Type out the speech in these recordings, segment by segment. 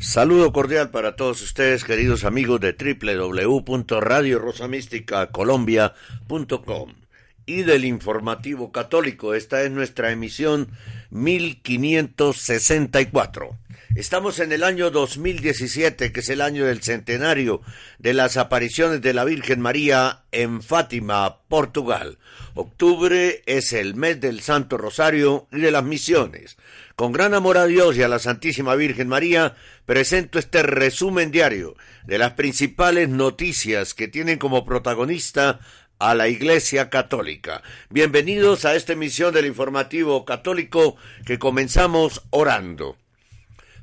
Saludo cordial para todos ustedes, queridos amigos de www.radiorosamísticacolombia.com y del informativo católico. Esta es nuestra emisión 1564. Estamos en el año 2017, que es el año del centenario de las apariciones de la Virgen María en Fátima, Portugal. Octubre es el mes del Santo Rosario y de las misiones. Con gran amor a Dios y a la Santísima Virgen María, presento este resumen diario de las principales noticias que tienen como protagonista a la Iglesia Católica. Bienvenidos a esta emisión del informativo católico que comenzamos orando.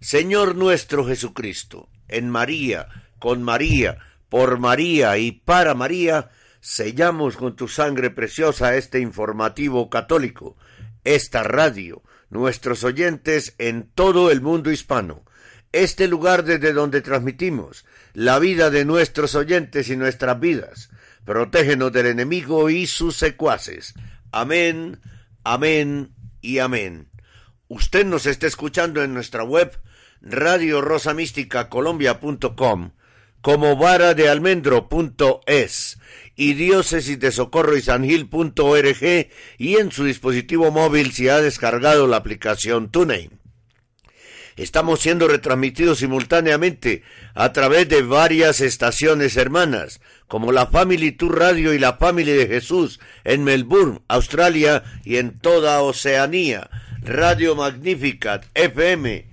Señor nuestro Jesucristo, en María, con María, por María y para María, sellamos con tu sangre preciosa este informativo católico, esta radio, nuestros oyentes en todo el mundo hispano, este lugar desde donde transmitimos la vida de nuestros oyentes y nuestras vidas protégenos del enemigo y sus secuaces. Amén, amén y amén. Usted nos está escuchando en nuestra web radio rosa mística colombia.com como vara de almendro.es y diócesis de socorro y sangil.org y en su dispositivo móvil si ha descargado la aplicación TuneIn. Estamos siendo retransmitidos simultáneamente a través de varias estaciones hermanas, como la Family Tour Radio y la Family de Jesús en Melbourne, Australia y en toda Oceanía, Radio Magnificat FM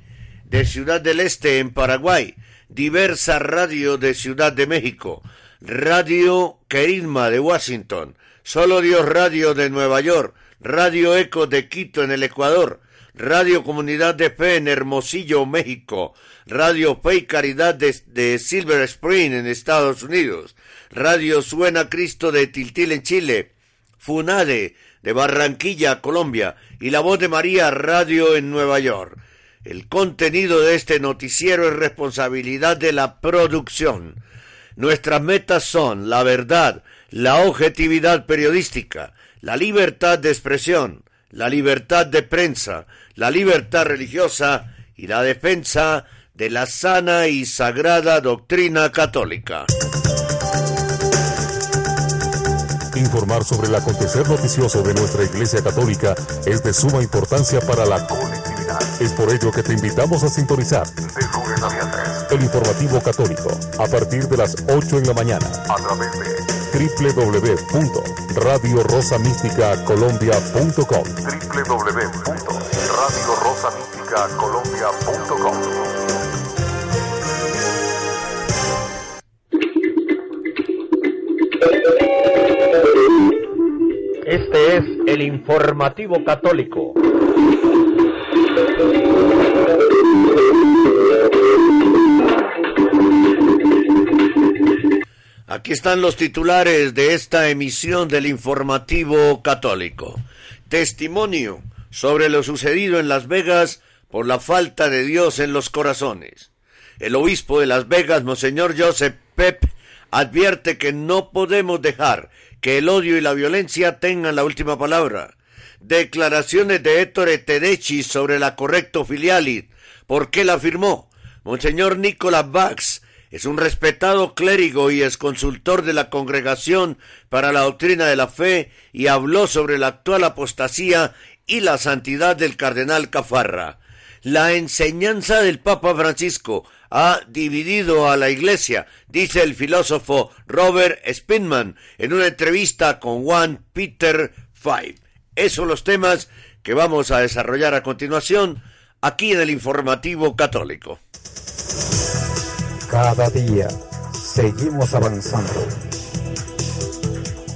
de Ciudad del Este en Paraguay, Diversa Radio de Ciudad de México, Radio Querisma de Washington, Solo Dios Radio de Nueva York, Radio Eco de Quito en el Ecuador, Radio Comunidad de Fe en Hermosillo, México, Radio Fe y Caridad de, Silver Spring en Estados Unidos, Radio Suena Cristo de Tiltil en Chile, Funade de Barranquilla, Colombia, y La Voz de María Radio en Nueva York. El contenido de este noticiero es responsabilidad de la producción. Nuestras metas son la verdad, la objetividad periodística, la libertad de expresión, la libertad de prensa, la libertad religiosa y la defensa de la sana y sagrada doctrina católica. Informar sobre el acontecer noticioso de nuestra Iglesia Católica es de suma importancia para la colectividad. Es por ello que te invitamos a sintonizar el informativo católico a partir de las 8 en la mañana a través de www.radiorosamísticacolombia.com www.radiorosamísticacolombia.com Este es el informativo católico. Aquí están los titulares de esta emisión del informativo católico. Testimonio sobre lo sucedido en Las Vegas por la falta de Dios en los corazones. El obispo de Las Vegas, Monseñor Joseph Pep, advierte que no podemos dejar que el odio y la violencia tengan la última palabra. Declaraciones de Ettore Tedeschi sobre la correcto filialis. ¿Por qué la afirmó? Monseñor Nicolás Bax es un respetado clérigo y es consultor de la Congregación para la Doctrina de la Fe y habló sobre la actual apostasía y la santidad del cardenal Cafarra. La enseñanza del Papa Francisco ha dividido a la iglesia, dice el filósofo Robert Spinman en una entrevista con Juan Peter Five. Esos son los temas que vamos a desarrollar a continuación aquí en el informativo católico. Cada día seguimos avanzando.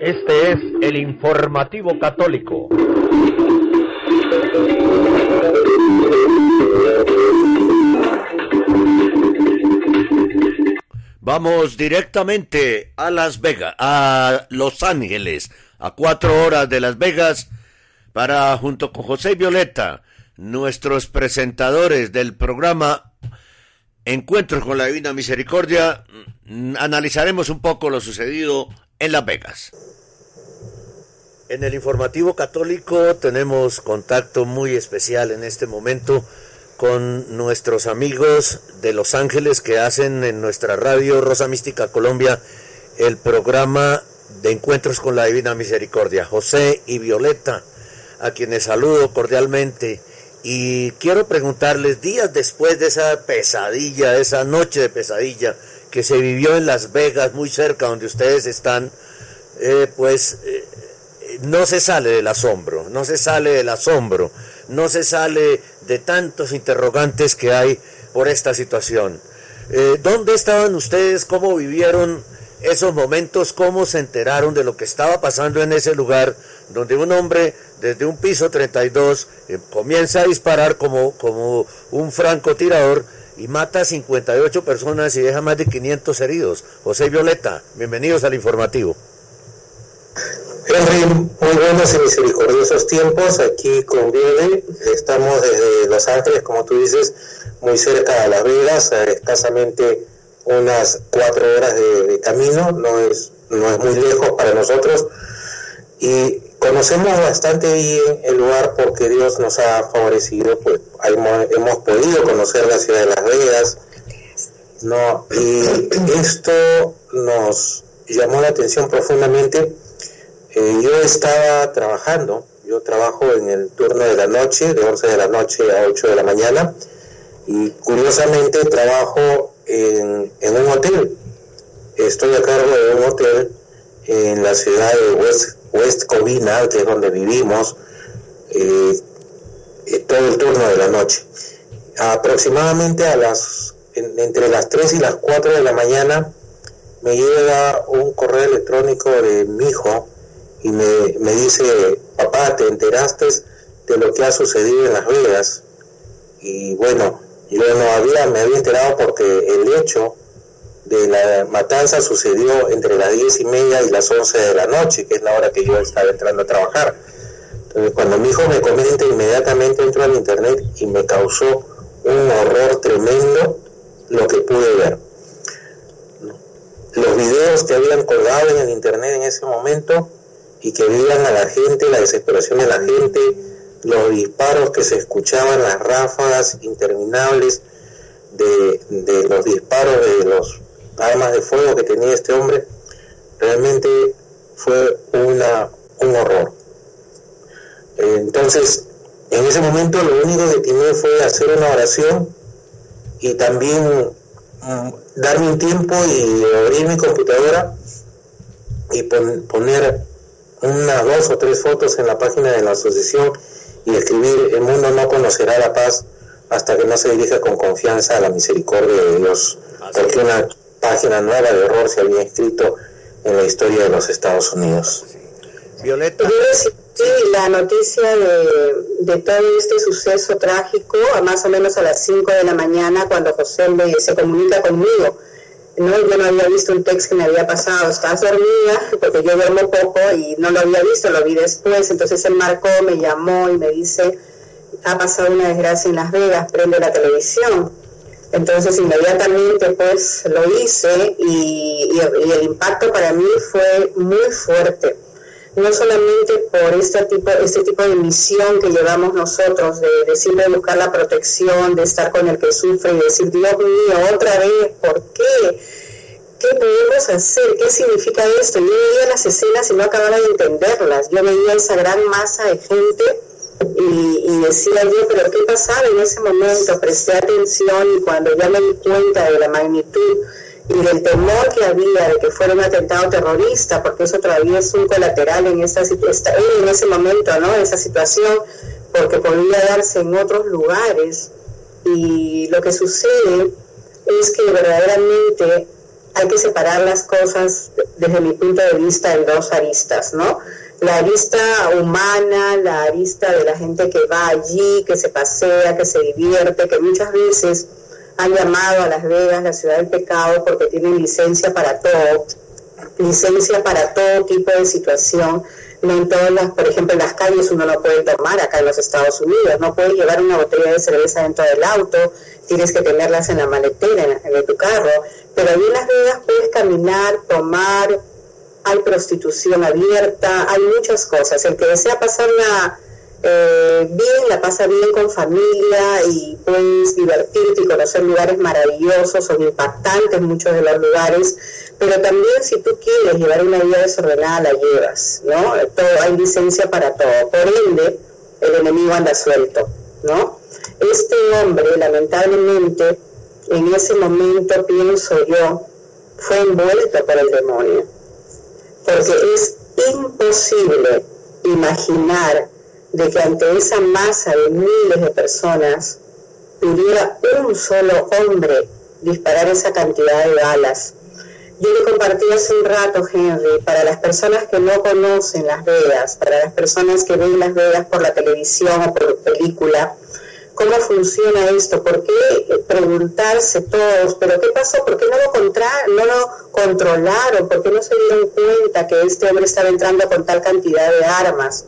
Este es el informativo católico. Vamos directamente a Las Vegas, a Los Ángeles, a cuatro horas de Las Vegas, para, junto con José Violeta, nuestros presentadores del programa Encuentros con la Divina Misericordia, mm, analizaremos un poco lo sucedido en Las Vegas. En el informativo católico tenemos contacto muy especial en este momento con nuestros amigos de Los Ángeles que hacen en nuestra radio Rosa Mística Colombia el programa de encuentros con la Divina Misericordia, José y Violeta, a quienes saludo cordialmente. Y quiero preguntarles, días después de esa pesadilla, esa noche de pesadilla que se vivió en Las Vegas, muy cerca donde ustedes están, eh, pues eh, no se sale del asombro, no se sale del asombro, no se sale de tantos interrogantes que hay por esta situación. Eh, ¿Dónde estaban ustedes? ¿Cómo vivieron esos momentos? ¿Cómo se enteraron de lo que estaba pasando en ese lugar donde un hombre desde un piso 32 eh, comienza a disparar como, como un francotirador y mata a 58 personas y deja más de 500 heridos? José Violeta, bienvenidos al informativo. Henry, muy buenos y misericordiosos tiempos. Aquí con Viene, estamos desde Los Ángeles, como tú dices, muy cerca de Las Vegas, escasamente unas cuatro horas de, camino, no es, no es muy lejos para nosotros. Y conocemos bastante bien el lugar porque Dios nos ha favorecido, pues hemos, podido conocer la ciudad de Las Vegas, ¿no? Y esto nos llamó la atención profundamente eh, yo estaba trabajando, yo trabajo en el turno de la noche, de 11 de la noche a 8 de la mañana, y curiosamente trabajo en, un hotel. Estoy a cargo de un hotel en la ciudad de West, West Covina, que es donde vivimos, eh, eh, todo el turno de la noche. Aproximadamente a las, entre las 3 y las 4 de la mañana me llega un correo electrónico de mi hijo, y me, me dice, papá, ¿te enteraste de lo que ha sucedido en Las Vegas? Y bueno, yo no había, me había enterado porque el hecho de la matanza sucedió entre las diez y media y las once de la noche, que es la hora que yo estaba entrando a trabajar. Entonces, cuando mi hijo me comenta, inmediatamente entro al internet y me causó un horror tremendo lo que pude ver. Los videos que habían colgado en el internet en ese momento y que veían a la gente, la desesperación de la gente, los disparos que se escuchaban, las ráfagas interminables de, de los disparos de los armas de fuego que tenía este hombre, realmente fue una, un horror. Entonces, en ese momento lo único que tenía fue hacer una oración y también mm, darme un tiempo y abrir mi computadora y poner unas dos o tres fotos en la página de la asociación y escribir el mundo no conocerá la paz hasta que no se dirija con confianza a la misericordia de Dios, porque una página nueva de horror se había escrito en la historia de los Estados Unidos. Violeta. Sí, la noticia de, de, todo este suceso trágico, a más o menos a las 5 de la mañana, cuando José me, se comunica conmigo no, yo no había visto un texto que me había pasado, estás dormida, porque yo duermo poco y no lo había visto, lo vi después, entonces él marcó, me llamó y me dice, ha pasado una desgracia en Las Vegas, prende la televisión. Entonces inmediatamente pues lo hice y, el impacto para mí fue muy fuerte no solamente por este tipo, este tipo de misión que llevamos nosotros, de, de, siempre buscar la protección, de estar con el que sufre y decir, Dios mío, otra vez, ¿por qué? ¿Qué podemos hacer? ¿Qué significa esto? Yo veía las escenas y no acababa de entenderlas. Yo veía esa gran masa de gente y, y, decía yo, pero ¿qué pasaba en ese momento? Presté atención y cuando ya me di cuenta de la magnitud y del temor que había de que fuera un atentado terrorista, porque eso todavía es un colateral en, esa, en ese momento, ¿no? Esa situación, porque podría darse en otros lugares. Y lo que sucede es que verdaderamente hay que separar las cosas desde mi punto de vista en dos aristas, ¿no? La arista humana, la arista de la gente que va allí, que se pasea, que se divierte, que muchas veces han llamado a Las Vegas la ciudad del pecado porque tienen licencia para todo, licencia para todo tipo de situación. No en todas las, por ejemplo, en las calles uno no puede tomar acá en los Estados Unidos, no puedes llevar una botella de cerveza dentro del auto, tienes que tenerlas en la maletera de tu carro, pero ahí en Las Vegas puedes caminar, tomar, hay prostitución abierta, hay muchas cosas. El que desea pasar la eh, bien, la pasa bien con familia y puedes divertirte y conocer lugares maravillosos, son impactantes muchos de los lugares, pero también si tú quieres llevar una vida desordenada, la llevas, ¿no? Todo, hay licencia para todo. Por ende, el enemigo anda suelto, ¿no? Este hombre, lamentablemente, en ese momento, pienso yo, fue envuelto por el demonio, porque es imposible imaginar de que ante esa masa de miles de personas pudiera un solo hombre disparar esa cantidad de balas. Yo le compartí hace un rato, Henry, para las personas que no conocen Las Vegas, para las personas que ven Las Vegas por la televisión o por película, cómo funciona esto, por qué preguntarse todos, pero qué pasó, por qué no lo, contra no lo controlaron, por qué no se dieron cuenta que este hombre estaba entrando con tal cantidad de armas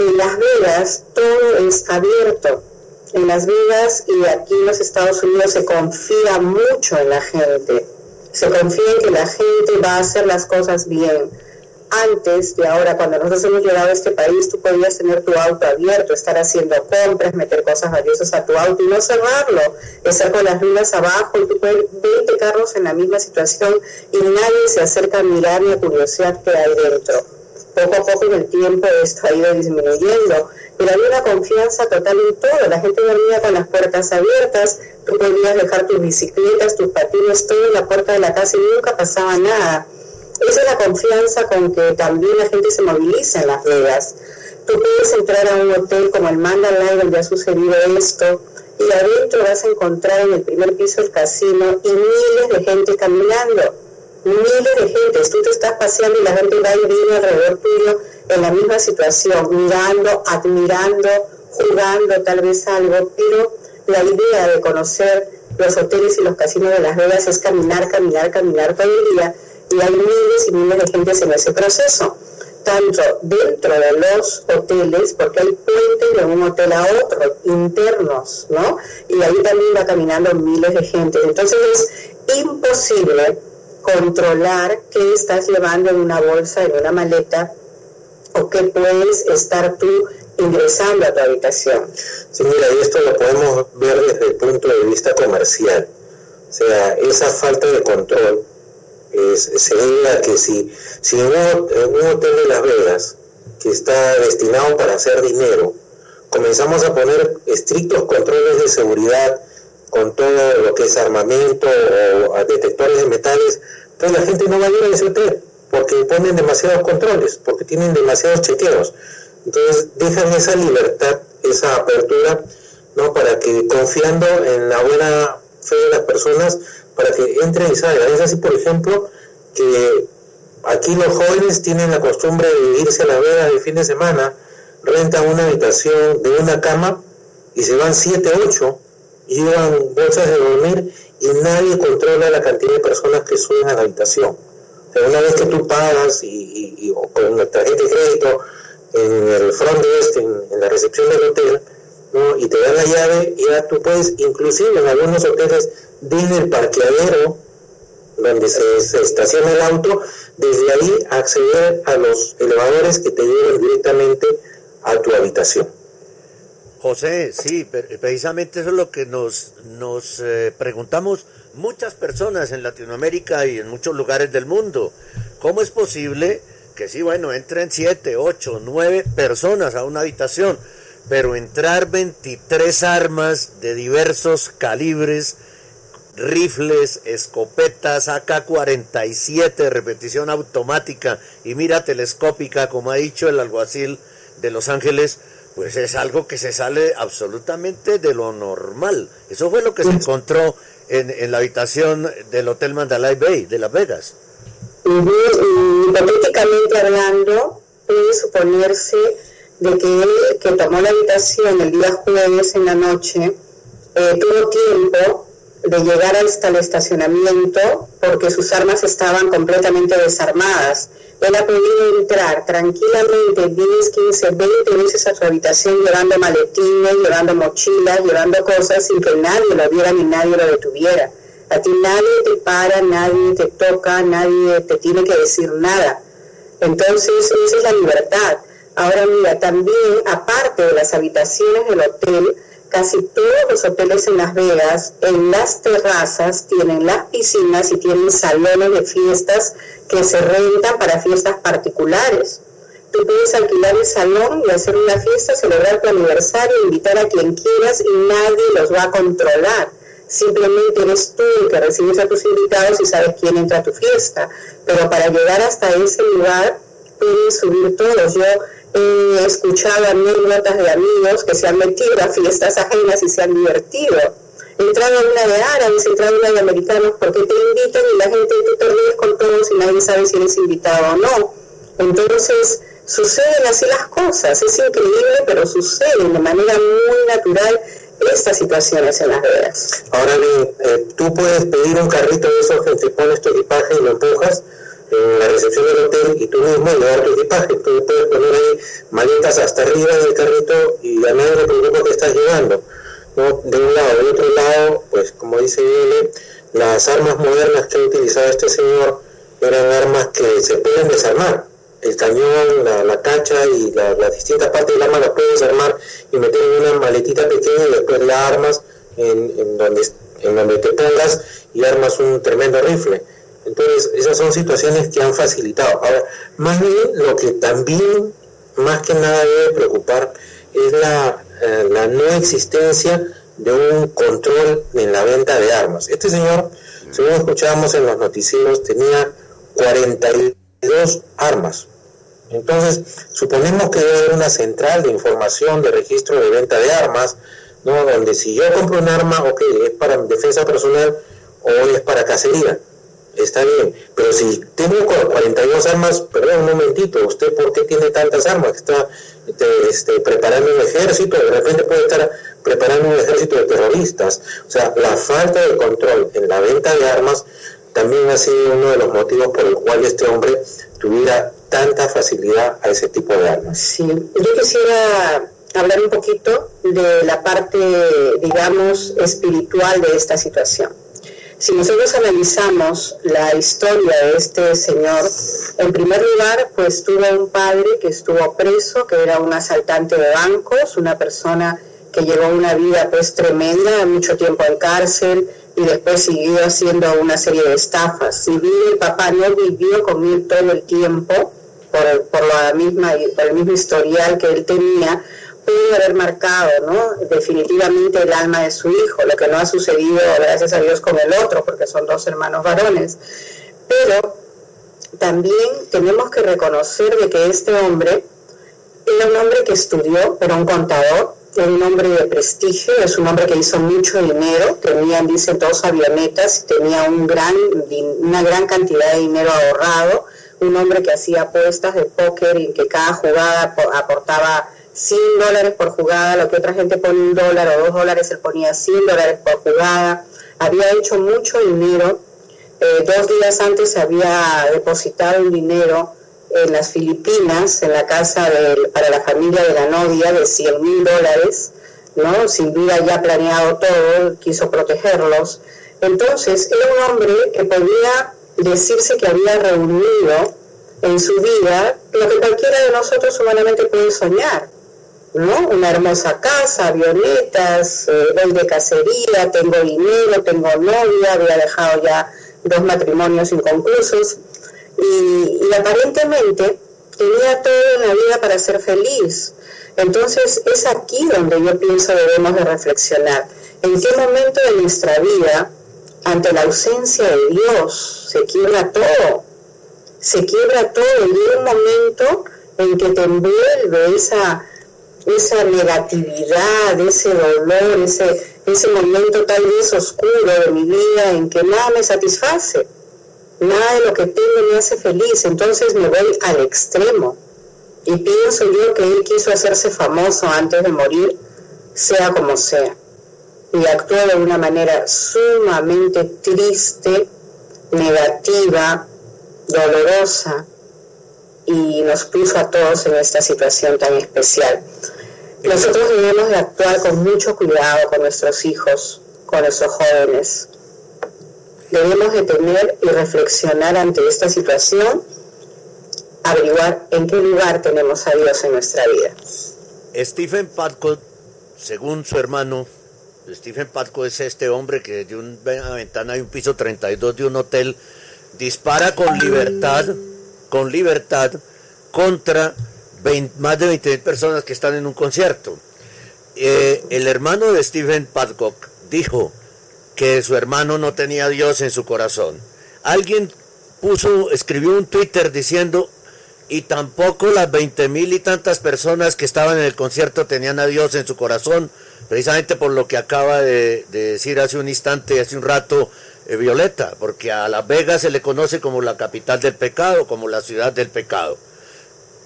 en Las Vegas todo es abierto. En Las Vegas y aquí en los Estados Unidos se confía mucho en la gente. Se confía en que la gente va a hacer las cosas bien. Antes de ahora, cuando nosotros hemos llegado a este país, tú podías tener tu auto abierto, estar haciendo compras, meter cosas valiosas a tu auto y no cerrarlo, estar con las lunas abajo y tú puedes 20 carros en la misma situación y nadie se acerca a mirar ni a curiosidad que hay dentro poco a poco en el tiempo esto ha ido disminuyendo, pero había una confianza total en todo, la gente dormía con las puertas abiertas, tú podías dejar tus bicicletas, tus patines, todo en la puerta de la casa y nunca pasaba nada. Esa es la confianza con que también la gente se moviliza en Las Vegas. Tú puedes entrar a un hotel como el Mandalay donde ha sucedido esto y adentro vas a encontrar en el primer piso el casino y miles de gente caminando miles de gente, tú te estás paseando y la gente va y viene alrededor tuyo en la misma situación, mirando, admirando, jugando tal vez algo, pero la idea de conocer los hoteles y los casinos de Las Vegas es caminar, caminar, caminar todo el día y hay miles y miles de gente en ese proceso, tanto dentro de los hoteles, porque hay puentes de un hotel a otro, internos, ¿no? Y ahí también va caminando miles de gente. Entonces es imposible controlar qué estás llevando en una bolsa, en una maleta, o qué puedes estar tú ingresando a tu habitación. Sí, mira, y esto lo podemos ver desde el punto de vista comercial. O sea, esa falta de control se debe a que si, si en, un, hotel de Las Vegas, que está destinado para hacer dinero, comenzamos a poner estrictos controles de seguridad con todo lo que es armamento o detectores de metales, entonces la gente no va a ir a ese hotel porque ponen demasiados controles, porque tienen demasiados chequeos. Entonces dejan esa libertad, esa apertura, ¿no? Para que confiando en la buena fe de las personas, para que entren y salgan. Es así, por ejemplo, que aquí los jóvenes tienen la costumbre de irse a la vega de fin de semana, rentan una habitación de una cama y se van siete, ocho llevan bolsas de dormir y nadie controla la cantidad de personas que suben a la habitación. una vez que tú pagas y, con la tarjeta de crédito en el front desk, en, en la recepción del hotel, ¿no? y te dan la llave, ya tú puedes, inclusive en algunos hoteles, desde el parqueadero, donde se, estaciona el auto, desde ahí acceder a los elevadores que te llevan directamente a tu habitación. José, sí, precisamente eso es lo que nos, nos eh, preguntamos muchas personas en Latinoamérica y en muchos lugares del mundo. ¿Cómo es posible que sí, bueno, entren siete, ocho, nueve personas a una habitación, pero entrar 23 armas de diversos calibres, rifles, escopetas, AK-47, repetición automática y mira telescópica, como ha dicho el alguacil de Los Ángeles, pues es algo que se sale absolutamente de lo normal. Eso fue lo que se encontró en, en la habitación del Hotel Mandalay Bay de Las Vegas. Uh hipotéticamente hablando, puede suponerse de que él, que tomó la habitación el día jueves en la noche, eh, tuvo tiempo de llegar hasta el estacionamiento porque sus armas estaban completamente desarmadas él ha podido entrar tranquilamente 10, 15, 20 veces a su habitación llevando maletines, llevando mochilas, llevando cosas sin que nadie lo viera ni nadie lo detuviera. A ti nadie te para, nadie te toca, nadie te tiene que decir nada. Entonces, esa es la libertad. Ahora mira, también, aparte de las habitaciones del hotel, casi todos los hoteles en Las Vegas, en las terrazas, tienen las piscinas y tienen salones de fiestas que se rentan para fiestas particulares. Tú puedes alquilar el salón y hacer una fiesta, celebrar tu aniversario, invitar a quien quieras y nadie los va a controlar. Simplemente eres tú el que recibes a tus invitados y sabes quién entra a tu fiesta. Pero para llegar hasta ese lugar, pueden subir todos. Yo he escuchado anécdotas de amigos que se han metido a fiestas ajenas y se han divertido. He entrado a una de árabes, he entrado a una de americanos porque te invitan y la gente te perdido con todos y nadie sabe si eres invitado o no. Entonces, suceden así las cosas. Es increíble, pero suceden de manera muy natural estas situaciones en las redes. Ahora bien, eh, tú puedes pedir un carrito de esos que te pones tu equipaje y lo empujas en la recepción del hotel y tú mismo llevar tu equipaje. Tú puedes poner ahí maletas hasta arriba del carrito y a nadie le preocupa que estás llevando. ¿no? De un lado, de otro lado, pues como dice él, las armas modernas que ha utilizado este señor eran armas que se pueden desarmar. El cañón, la, la cacha y las distintas partes del arma las puedes desarmar y meter en una maletita pequeña y después la armas en, donde, en donde te pongas y armas un tremendo rifle. Entonces, esas son situaciones que han facilitado. Ahora, más bien lo que también, más que nada debe preocupar, es la, eh, la no existencia de un control en la venta de armas. Este señor, según escuchábamos en los noticieros, tenía 42 armas. Entonces, suponemos que debe haber una central de información de registro de venta de armas, ¿no? donde si yo compro un arma, ok, es para defensa personal o es para cacería está bien, pero si tengo 42 armas, perdón un momentito, ¿usted por qué tiene tantas armas? Está este, preparando un ejército, de repente puede estar preparando un ejército de terroristas. O sea, la falta de control en la venta de armas también ha sido uno de los motivos por el cual este hombre tuviera tanta facilidad a ese tipo de armas. Sí, yo quisiera hablar un poquito de la parte, digamos, espiritual de esta situación. Si nosotros analizamos la historia de este señor, en primer lugar, pues tuvo un padre que estuvo preso, que era un asaltante de bancos, una persona que llevó una vida pues tremenda, mucho tiempo en cárcel y después siguió haciendo una serie de estafas. Si bien el papá no vivió con él todo el tiempo, por, por, la misma, por el mismo historial que él tenía, puede haber marcado ¿no? definitivamente el alma de su hijo, lo que no ha sucedido, gracias a Dios, con el otro, porque son dos hermanos varones. Pero también tenemos que reconocer de que este hombre era un hombre que estudió, era un contador, era un hombre de prestigio, es un hombre que hizo mucho dinero, tenía, dicen, dos avionetas, tenía un gran, una gran cantidad de dinero ahorrado, un hombre que hacía apuestas de póker y que cada jugada aportaba 100 dólares por jugada, lo que otra gente pone un dólar o dos dólares, él ponía 100 dólares por jugada, había hecho mucho dinero, eh, dos días antes había depositado un dinero en las Filipinas, en la casa para la familia de la novia de 100 mil dólares, ¿no? Sin duda ya planeado todo, quiso protegerlos. Entonces, era un hombre que podía decirse que había reunido en su vida lo que cualquiera de nosotros humanamente puede soñar, ¿no? Una hermosa casa, avionetas, eh, voy de cacería, tengo dinero, tengo novia, había dejado ya dos matrimonios inconclusos y, y aparentemente tenía todo en la vida para ser feliz. Entonces es aquí donde yo pienso debemos de reflexionar. ¿En qué momento de nuestra vida, ante la ausencia de Dios, se quiebra todo? Se quiebra todo y hay un momento en que te envuelve esa, esa negatividad, ese dolor, ese, ese momento tal vez oscuro de mi vida en que nada me satisface, nada de lo que tengo me hace feliz, entonces me voy al extremo. Y pienso yo que él quiso hacerse famoso antes de morir, sea como sea. Y actuó de una manera sumamente triste, negativa, dolorosa, y nos puso a todos en esta situación tan especial. Nosotros debemos de actuar con mucho cuidado con nuestros hijos, con nuestros jóvenes. Debemos de tener y reflexionar ante esta situación, averiguar en qué lugar tenemos a Dios en nuestra vida. Stephen Patco, según su hermano, Stephen Patco es este hombre que de una ventana de un piso 32 de un hotel dispara con libertad, con libertad contra más de 20 personas que están en un concierto. Eh, el hermano de Stephen Padcock dijo que su hermano no tenía a Dios en su corazón. Alguien puso, escribió un Twitter diciendo, y tampoco las 20 mil y tantas personas que estaban en el concierto tenían a Dios en su corazón, precisamente por lo que acaba de, decir hace un instante, hace un rato, eh, Violeta, porque a Las Vegas se le conoce como la capital del pecado, como la ciudad del pecado.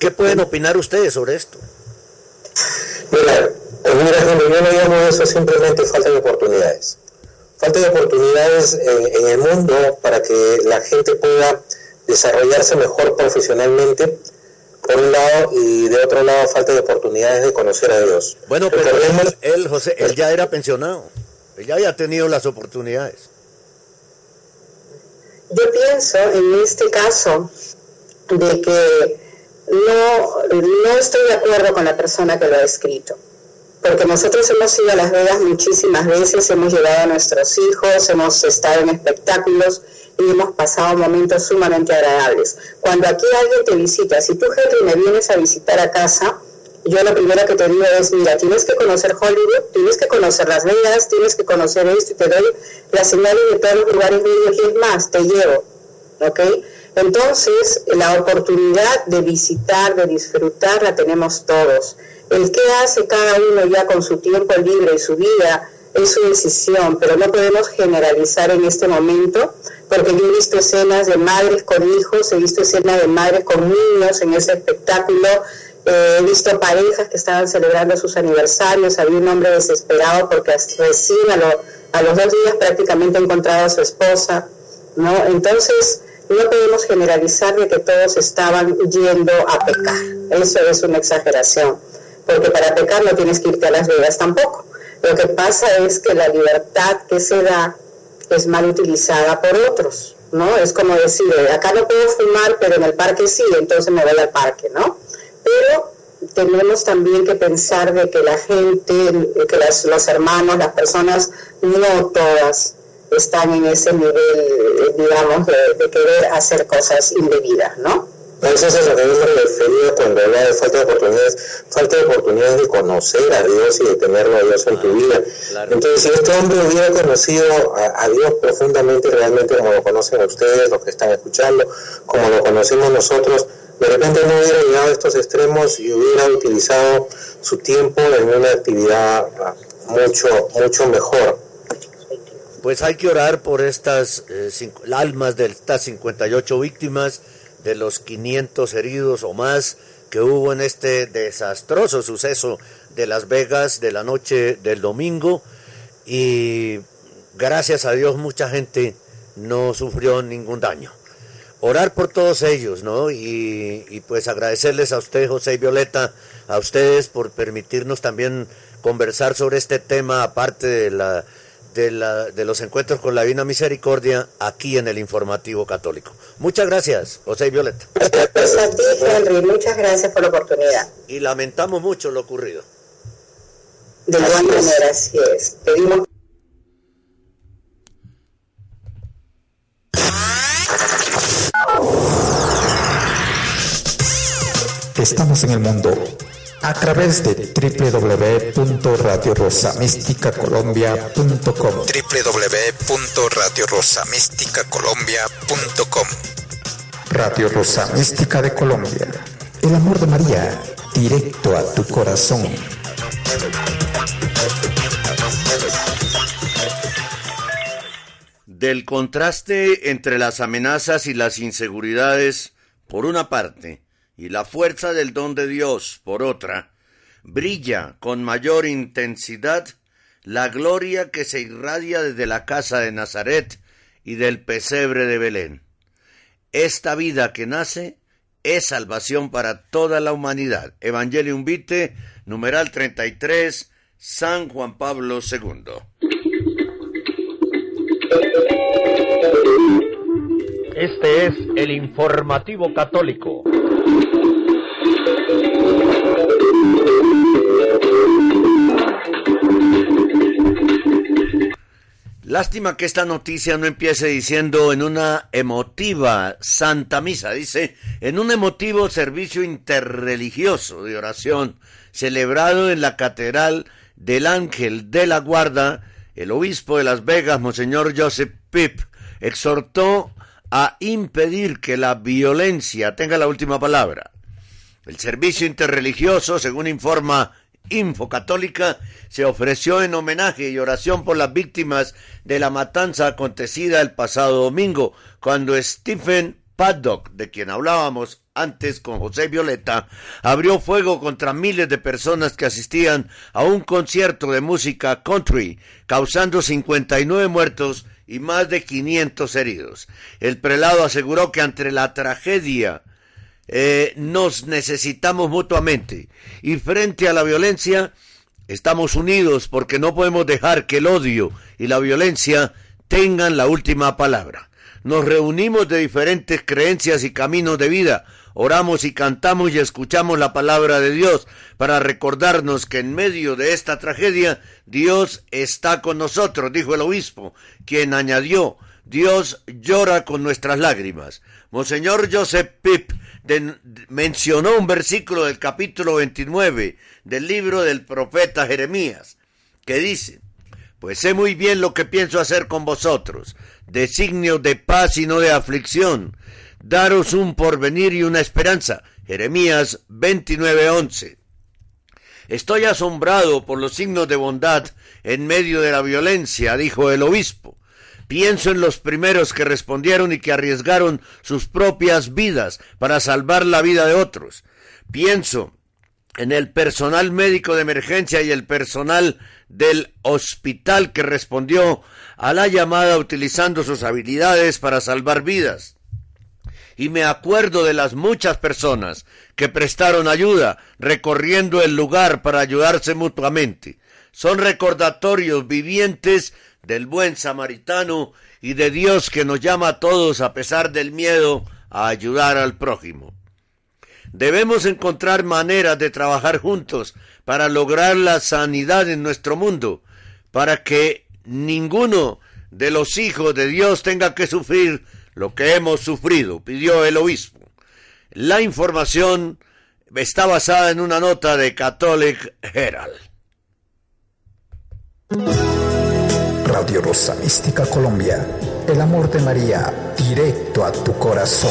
¿Qué pueden opinar ustedes sobre esto? Mira, mira, yo no llamo eso simplemente falta de oportunidades. Falta de oportunidades en, el mundo para que la gente pueda desarrollarse mejor profesionalmente, por un lado, y de otro lado, falta de oportunidades de conocer a Dios. Bueno, pero él, José, él ya era pensionado, él ya había tenido las oportunidades. Yo pienso en este caso de que no, no estoy de acuerdo con la persona que lo ha escrito, porque nosotros hemos ido a Las Vegas muchísimas veces, hemos llevado a nuestros hijos, hemos estado en espectáculos y hemos pasado momentos sumamente agradables. Cuando aquí alguien te visita, si tú, Henry, me vienes a visitar a casa, yo lo primero que te digo es, mira, tienes que conocer Hollywood, tienes que conocer Las Vegas, tienes que conocer esto, y te doy las señales de todos los lugares y es más, te llevo, ¿ok? Entonces, la oportunidad de visitar, de disfrutar, la tenemos todos. El que hace cada uno ya con su tiempo libre y su vida es su decisión, pero no podemos generalizar en este momento, porque yo he visto escenas de madres con hijos, he visto escenas de madres con niños en ese espectáculo, eh, he visto parejas que estaban celebrando sus aniversarios, había un hombre desesperado porque recién a, a los dos días prácticamente ha encontrado a su esposa, ¿no? Entonces, no podemos generalizar de que todos estaban yendo a pecar. Eso es una exageración, porque para pecar no tienes que irte a Las Vegas tampoco. Lo que pasa es que la libertad que se da es mal utilizada por otros, ¿no? Es como decir, acá no puedo fumar, pero en el parque sí, entonces me voy al parque, ¿no? Pero tenemos también que pensar de que la gente, que los hermanos, las personas, no todas están en ese nivel, digamos, de, querer hacer cosas indebidas, ¿no? Eso es lo que yo me refería cuando hablaba de falta de oportunidades, falta de oportunidades de conocer a Dios y de tenerlo a Dios en tu vida. Entonces, si este hombre hubiera conocido a, Dios profundamente, realmente como lo conocen ustedes, los que están escuchando, como lo conocemos nosotros, de repente no hubiera llegado a estos extremos y hubiera utilizado su tiempo en una actividad ah, mucho, mucho mejor pues hay que orar por estas eh, almas de estas 58 víctimas, de los 500 heridos o más que hubo en este desastroso suceso de Las Vegas de la noche del domingo y gracias a Dios mucha gente no sufrió ningún daño. Orar por todos ellos, ¿no? Y, pues agradecerles a usted, José y Violeta, a ustedes por permitirnos también conversar sobre este tema, aparte de, la, de, la, de los encuentros con la Divina Misericordia, aquí en el Informativo Católico. Muchas gracias, José y Violeta. Gracias a ti, Henry. Muchas gracias por la oportunidad. Y lamentamos mucho lo ocurrido. De igual manera, así es. Pedimos Estamos en el mundo a través de www.radiorosamisticacolombia.com www.radiorosamisticacolombia.com Radio Rosa Mística de Colombia. El amor de María, directo a tu corazón. Del contraste entre las amenazas y las inseguridades, por una parte, y la fuerza del don de Dios, por otra, brilla con mayor intensidad la gloria que se irradia desde la casa de Nazaret y del pesebre de Belén. Esta vida que nace es salvación para toda la humanidad. Evangelium Vitae, numeral 33, San Juan Pablo II. Este es el informativo católico. Lástima que esta noticia no empiece diciendo en una emotiva Santa Misa, dice, en un emotivo servicio interreligioso de oración celebrado en la Catedral del Ángel de la Guarda, el obispo de Las Vegas, Monseñor Joseph Pip, exhortó a impedir que la violencia tenga la última palabra. El servicio interreligioso, según informa Info Católica, se ofreció en homenaje y oración por las víctimas de la matanza acontecida el pasado domingo, cuando Stephen Paddock, de quien hablábamos antes con José Violeta, abrió fuego contra miles de personas que asistían a un concierto de música country, causando 59 muertos y más de 500 heridos. El prelado aseguró que ante la tragedia eh, nos necesitamos mutuamente y frente a la violencia estamos unidos porque no podemos dejar que el odio y la violencia tengan la última palabra. Nos reunimos de diferentes creencias y caminos de vida, oramos y cantamos y escuchamos la palabra de Dios para recordarnos que en medio de esta tragedia Dios está con nosotros, dijo el obispo, quien añadió, Dios llora con nuestras lágrimas. Monseñor Joseph Pip mencionó un versículo del capítulo 29 del libro del profeta Jeremías, que dice, pues sé muy bien lo que pienso hacer con vosotros, designio de paz y no de aflicción, daros un porvenir y una esperanza. Jeremías 29:11. Estoy asombrado por los signos de bondad en medio de la violencia, dijo el obispo. Pienso en los primeros que respondieron y que arriesgaron sus propias vidas para salvar la vida de otros. Pienso en el personal médico de emergencia y el personal del hospital que respondió a la llamada utilizando sus habilidades para salvar vidas. Y me acuerdo de las muchas personas que prestaron ayuda recorriendo el lugar para ayudarse mutuamente. Son recordatorios vivientes del buen samaritano y de Dios que nos llama a todos a pesar del miedo a ayudar al prójimo. Debemos encontrar maneras de trabajar juntos para lograr la sanidad en nuestro mundo, para que ninguno de los hijos de Dios tenga que sufrir lo que hemos sufrido, pidió el obispo. La información está basada en una nota de Catholic Herald. Radio Rosa Mística Colombia, el amor de María, directo a tu corazón.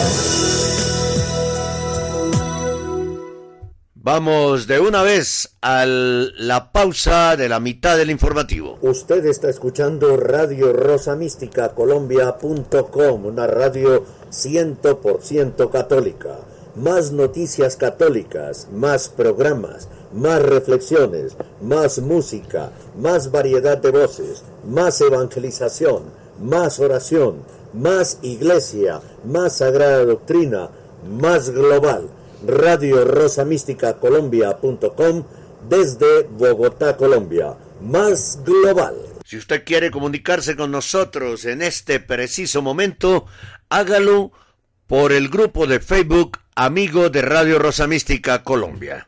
Vamos de una vez a la pausa de la mitad del informativo. Usted está escuchando Radio Rosa Mística Colombia.com, una radio 100% católica. Más noticias católicas, más programas, más reflexiones, más música, más variedad de voces, más evangelización, más oración, más iglesia, más sagrada doctrina, más global. Radio Rosa Mística Colombia.com desde Bogotá, Colombia. Más global. Si usted quiere comunicarse con nosotros en este preciso momento, hágalo por el grupo de Facebook Amigo de Radio Rosa Mística Colombia.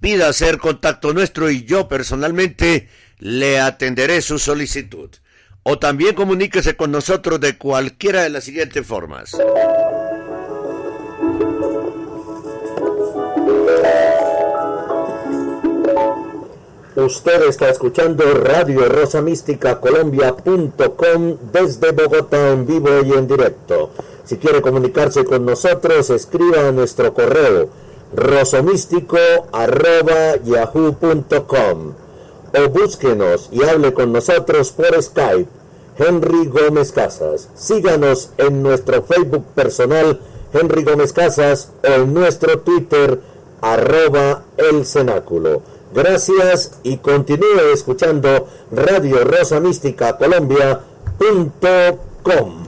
Pida hacer contacto nuestro y yo personalmente le atenderé su solicitud. O también comuníquese con nosotros de cualquiera de las siguientes formas. Usted está escuchando Radio Rosa Mística Colombia.com desde Bogotá en vivo y en directo. Si quiere comunicarse con nosotros, escriba a nuestro correo rosomístico.yahoo.com o búsquenos y hable con nosotros por Skype. Henry Gómez Casas. Síganos en nuestro Facebook personal Henry Gómez Casas o en nuestro Twitter arroba el cenáculo. Gracias y continúe escuchando Radio Rosa Mística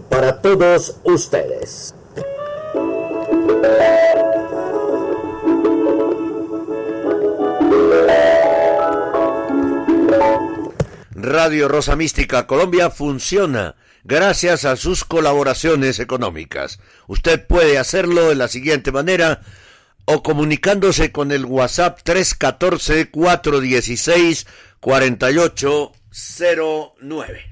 Para todos ustedes. Radio Rosa Mística Colombia funciona gracias a sus colaboraciones económicas. Usted puede hacerlo de la siguiente manera o comunicándose con el WhatsApp 314-416-4809.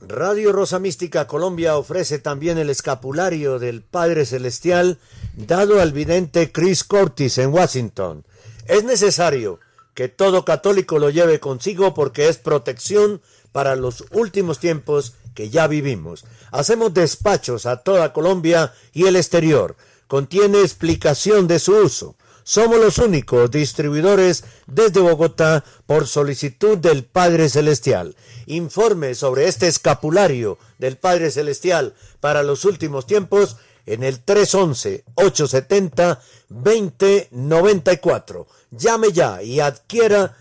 Radio Rosa Mística Colombia ofrece también el escapulario del Padre Celestial dado al vidente Chris Curtis en Washington. Es necesario que todo católico lo lleve consigo porque es protección para los últimos tiempos que ya vivimos. Hacemos despachos a toda Colombia y el exterior. Contiene explicación de su uso. Somos los únicos distribuidores desde Bogotá por solicitud del Padre Celestial. Informe sobre este escapulario del Padre Celestial para los últimos tiempos en el 311-870-2094. Llame ya y adquiera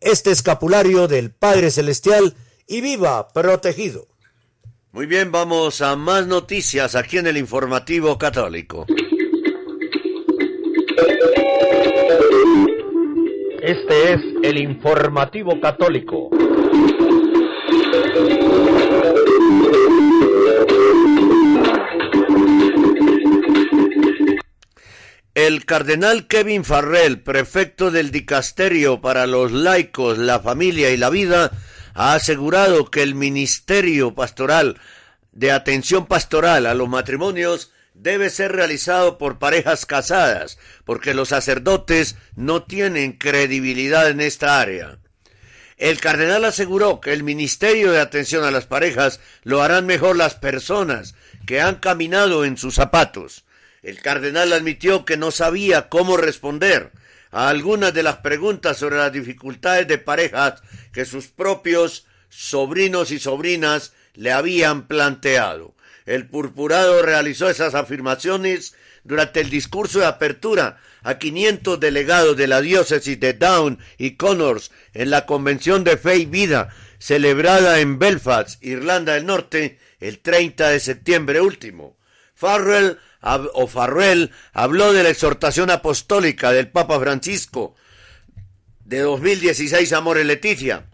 este escapulario del Padre Celestial y viva protegido. Muy bien, vamos a más noticias aquí en el Informativo Católico. Este es el informativo católico. El cardenal Kevin Farrell, prefecto del dicasterio para los laicos, la familia y la vida, ha asegurado que el ministerio pastoral de atención pastoral a los matrimonios debe ser realizado por parejas casadas, porque los sacerdotes no tienen credibilidad en esta área. El cardenal aseguró que el ministerio de atención a las parejas lo harán mejor las personas que han caminado en sus zapatos. El cardenal admitió que no sabía cómo responder a algunas de las preguntas sobre las dificultades de parejas que sus propios sobrinos y sobrinas le habían planteado. El purpurado realizó esas afirmaciones durante el discurso de apertura a 500 delegados de la diócesis de Down y Connors en la Convención de Fe y Vida celebrada en Belfast, Irlanda del Norte, el 30 de septiembre último. Farrell o Farrell habló de la exhortación apostólica del Papa Francisco de 2016 Amor y Leticia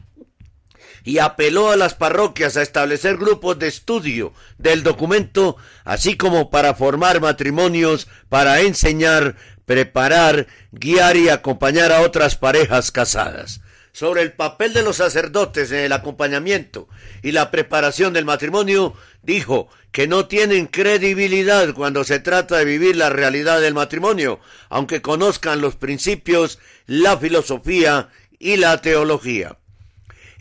y apeló a las parroquias a establecer grupos de estudio del documento, así como para formar matrimonios, para enseñar, preparar, guiar y acompañar a otras parejas casadas sobre el papel de los sacerdotes en el acompañamiento y la preparación del matrimonio, dijo que no tienen credibilidad cuando se trata de vivir la realidad del matrimonio, aunque conozcan los principios, la filosofía y la teología.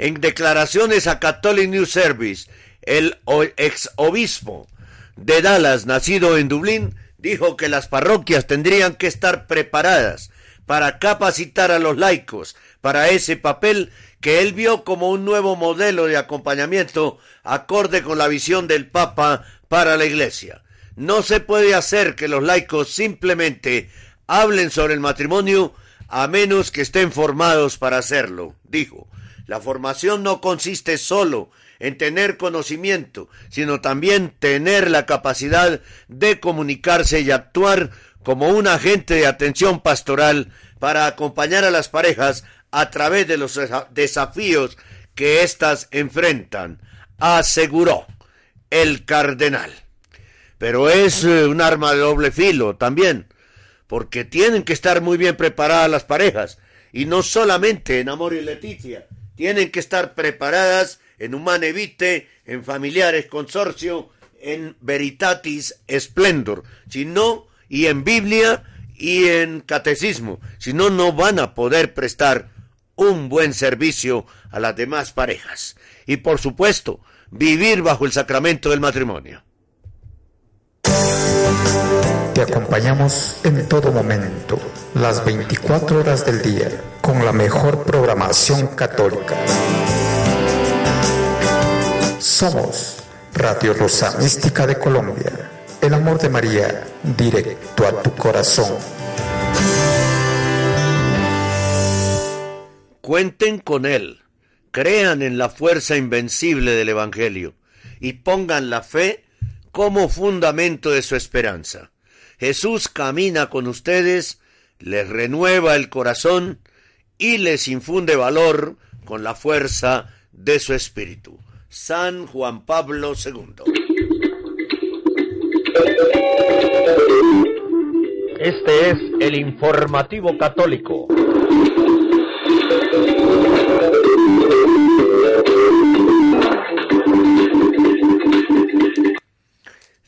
En declaraciones a Catholic News Service, el ex obispo de Dallas, nacido en Dublín, dijo que las parroquias tendrían que estar preparadas para capacitar a los laicos para ese papel que él vio como un nuevo modelo de acompañamiento acorde con la visión del Papa para la Iglesia. No se puede hacer que los laicos simplemente hablen sobre el matrimonio a menos que estén formados para hacerlo, dijo. La formación no consiste solo en tener conocimiento, sino también tener la capacidad de comunicarse y actuar como un agente de atención pastoral para acompañar a las parejas a través de los desafíos que éstas enfrentan, aseguró el cardenal. Pero es eh, un arma de doble filo también, porque tienen que estar muy bien preparadas las parejas, y no solamente en Amor y Leticia, tienen que estar preparadas en Humane Vitae, en Familiares Consorcio, en Veritatis Splendor, sino y en Biblia y en Catecismo, si no, no van a poder prestar un buen servicio a las demás parejas. Y por supuesto, vivir bajo el sacramento del matrimonio. Te acompañamos en todo momento, las 24 horas del día, con la mejor programación católica. Somos Radio Rosa Mística de Colombia, el amor de María, directo a tu corazón. Cuenten con Él, crean en la fuerza invencible del Evangelio y pongan la fe como fundamento de su esperanza. Jesús camina con ustedes, les renueva el corazón y les infunde valor con la fuerza de su espíritu. San Juan Pablo II. Este es el informativo católico.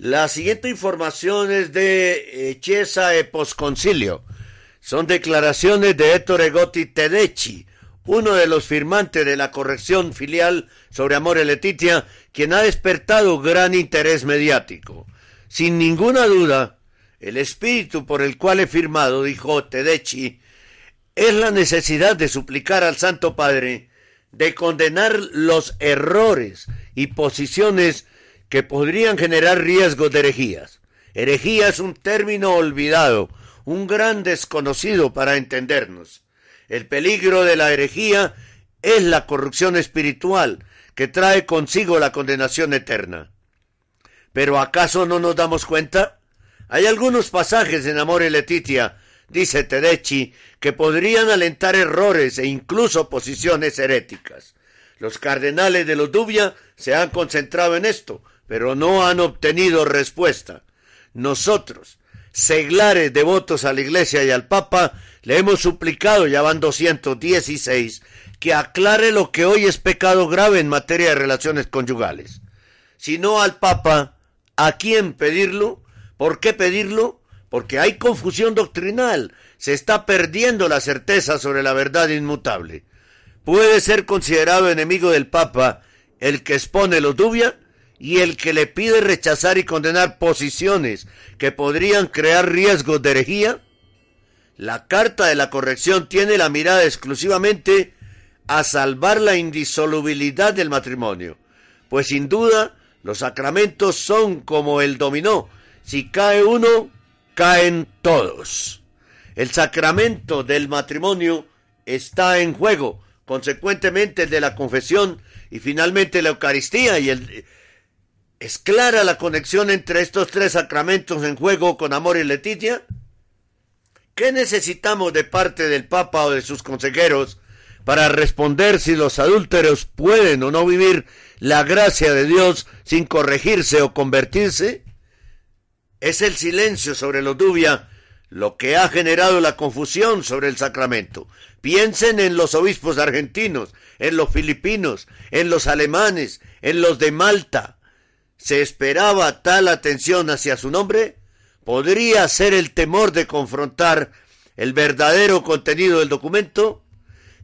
La siguiente información es de eh, Chiesa e Posconcilio. Son declaraciones de Ettore Gotti Tedeschi, uno de los firmantes de la corrección filial sobre Amore Letitia, quien ha despertado gran interés mediático. Sin ninguna duda, el espíritu por el cual he firmado, dijo Tedeschi, es la necesidad de suplicar al Santo Padre de condenar los errores y posiciones que podrían generar riesgos de herejías. Herejía es un término olvidado, un gran desconocido para entendernos. El peligro de la herejía es la corrupción espiritual que trae consigo la condenación eterna. Pero ¿acaso no nos damos cuenta? Hay algunos pasajes en Amor y Letitia dice Tedeschi, que podrían alentar errores e incluso posiciones heréticas. Los cardenales de los Dubia se han concentrado en esto, pero no han obtenido respuesta. Nosotros, seglares devotos a la Iglesia y al Papa, le hemos suplicado, ya van 216, que aclare lo que hoy es pecado grave en materia de relaciones conyugales. Si no al Papa, ¿a quién pedirlo? ¿Por qué pedirlo? porque hay confusión doctrinal, se está perdiendo la certeza sobre la verdad inmutable. Puede ser considerado enemigo del Papa el que expone los dubia y el que le pide rechazar y condenar posiciones que podrían crear riesgos de herejía. La carta de la corrección tiene la mirada exclusivamente a salvar la indisolubilidad del matrimonio, pues sin duda Los sacramentos son como el dominó. Si cae uno, caen todos. El sacramento del matrimonio está en juego, consecuentemente el de la confesión y finalmente la Eucaristía y el... ¿Es clara la conexión entre estos tres sacramentos en juego con amor y Leticia? ¿Qué necesitamos de parte del Papa o de sus consejeros para responder si los adúlteros pueden o no vivir la gracia de Dios sin corregirse o convertirse? Es el silencio sobre los dubia lo que ha generado la confusión sobre el sacramento. Piensen en los obispos argentinos, en los filipinos, en los alemanes, en los de Malta. ¿Se esperaba tal atención hacia su nombre? ¿Podría ser el temor de confrontar el verdadero contenido del documento?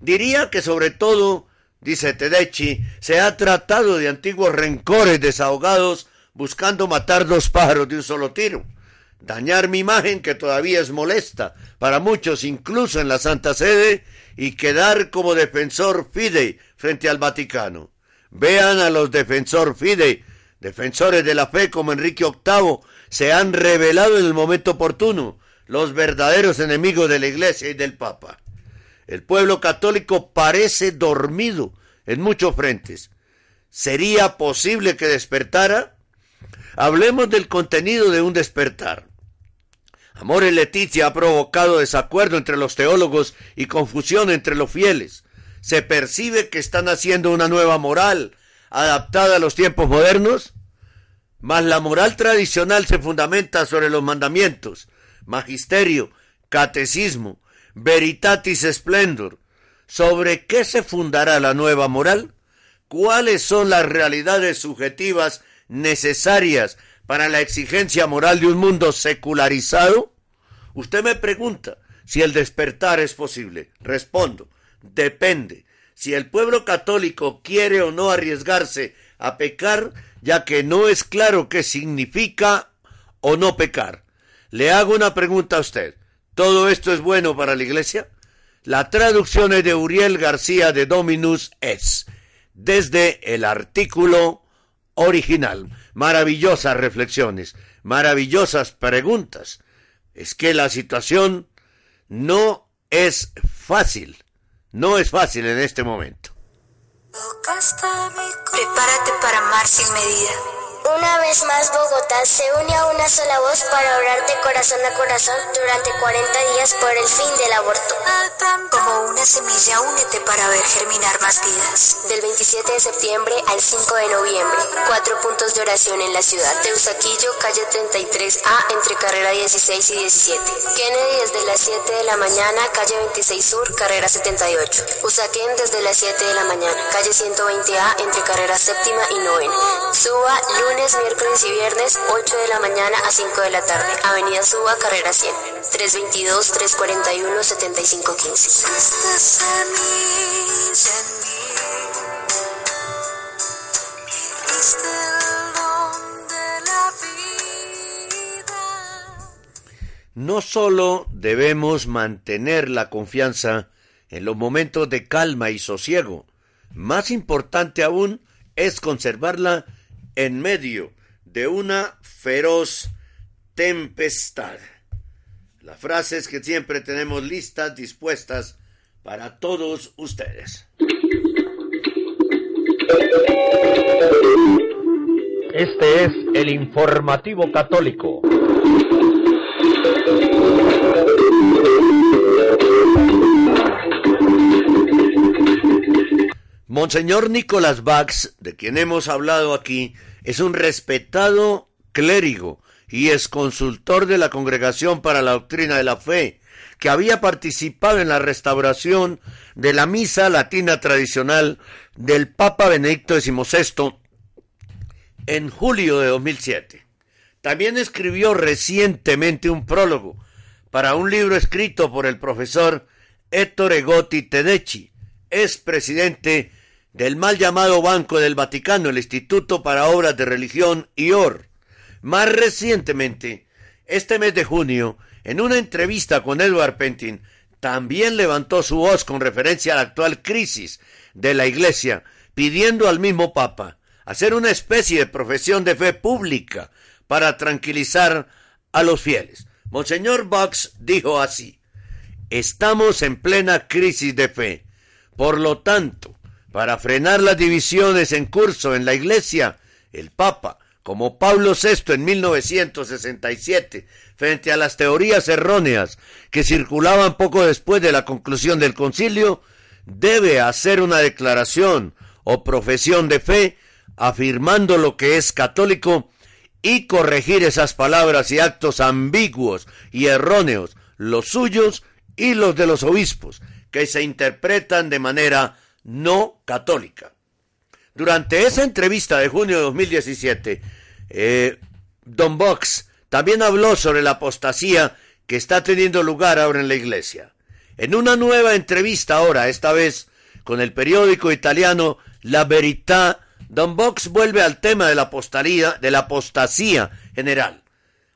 Diría que sobre todo, dice Tedeschi, se ha tratado de antiguos rencores desahogados buscando matar dos pájaros de un solo tiro dañar mi imagen que todavía es molesta para muchos, incluso en la Santa Sede, y quedar como defensor fidei frente al Vaticano. Vean a los defensor fidei, defensores de la fe como Enrique VIII, se han revelado en el momento oportuno, los verdaderos enemigos de la Iglesia y del Papa. El pueblo católico parece dormido en muchos frentes. ¿Sería posible que despertara? Hablemos del contenido de un despertar. Amor y Leticia ha provocado desacuerdo entre los teólogos y confusión entre los fieles. Se percibe que están haciendo una nueva moral adaptada a los tiempos modernos, mas la moral tradicional se fundamenta sobre los mandamientos, magisterio, catecismo, veritatis splendor. ¿Sobre qué se fundará la nueva moral? ¿Cuáles son las realidades subjetivas necesarias para la exigencia moral de un mundo secularizado? Usted me pregunta si el despertar es posible. Respondo, depende. Si el pueblo católico quiere o no arriesgarse a pecar, ya que no es claro qué significa o no pecar. Le hago una pregunta a usted. ¿Todo esto es bueno para la Iglesia? La traducción es de Uriel García de Dominus es, desde el artículo original. Maravillosas reflexiones, maravillosas preguntas. Es que la situación no es fácil, no es fácil en este momento. Prepárate para amar sin medida. Una vez más Bogotá se une a una sola voz para orar de corazón a corazón durante 40 días por el fin del aborto. Como una semilla, únete para ver germinar más vidas. Del 27 de septiembre al 5 de noviembre, cuatro puntos de oración en la ciudad. Teusaquillo, calle 33A, entre carrera 16 y 17. Kennedy desde las 7 de la mañana, calle 26 Sur, carrera 78. Usaquén desde las 7 de la mañana, calle 120A, entre carrera séptima y novena. Suba, lunes, miércoles y viernes, 8 de la mañana a 5 de la tarde. Avenida Suba, carrera 100, 322-341-7515. No solo debemos mantener la confianza en los momentos de calma y sosiego, más importante aún es conservarla en medio de una feroz tempestad. Las frases que siempre tenemos listas, dispuestas para todos ustedes. Este es el informativo católico. Monseñor Nicolás Bax, de quien hemos hablado aquí, es un respetado clérigo y es consultor de la Congregación para la Doctrina de la Fe, que había participado en la restauración de la misa latina tradicional del Papa Benedicto XVI en julio de 2007. También escribió recientemente un prólogo para un libro escrito por el profesor Ettore Gotti Tedeschi, es presidente del mal llamado Banco del Vaticano, el Instituto para Obras de Religión IOR. Más recientemente, este mes de junio, en una entrevista con Edward Pentin, también levantó su voz con referencia a la actual crisis de la Iglesia, pidiendo al mismo Papa hacer una especie de profesión de fe pública para tranquilizar a los fieles. Monseñor Box dijo así, estamos en plena crisis de fe. Por lo tanto, para frenar las divisiones en curso en la Iglesia, el Papa, como Pablo VI en 1967, frente a las teorías erróneas que circulaban poco después de la conclusión del concilio, debe hacer una declaración o profesión de fe afirmando lo que es católico y corregir esas palabras y actos ambiguos y erróneos, los suyos y los de los obispos, que se interpretan de manera no católica. Durante esa entrevista de junio de 2017, eh, Don Box también habló sobre la apostasía que está teniendo lugar ahora en la iglesia. En una nueva entrevista ahora, esta vez con el periódico italiano La Verità, Don Box vuelve al tema de la apostasía, de la apostasía general.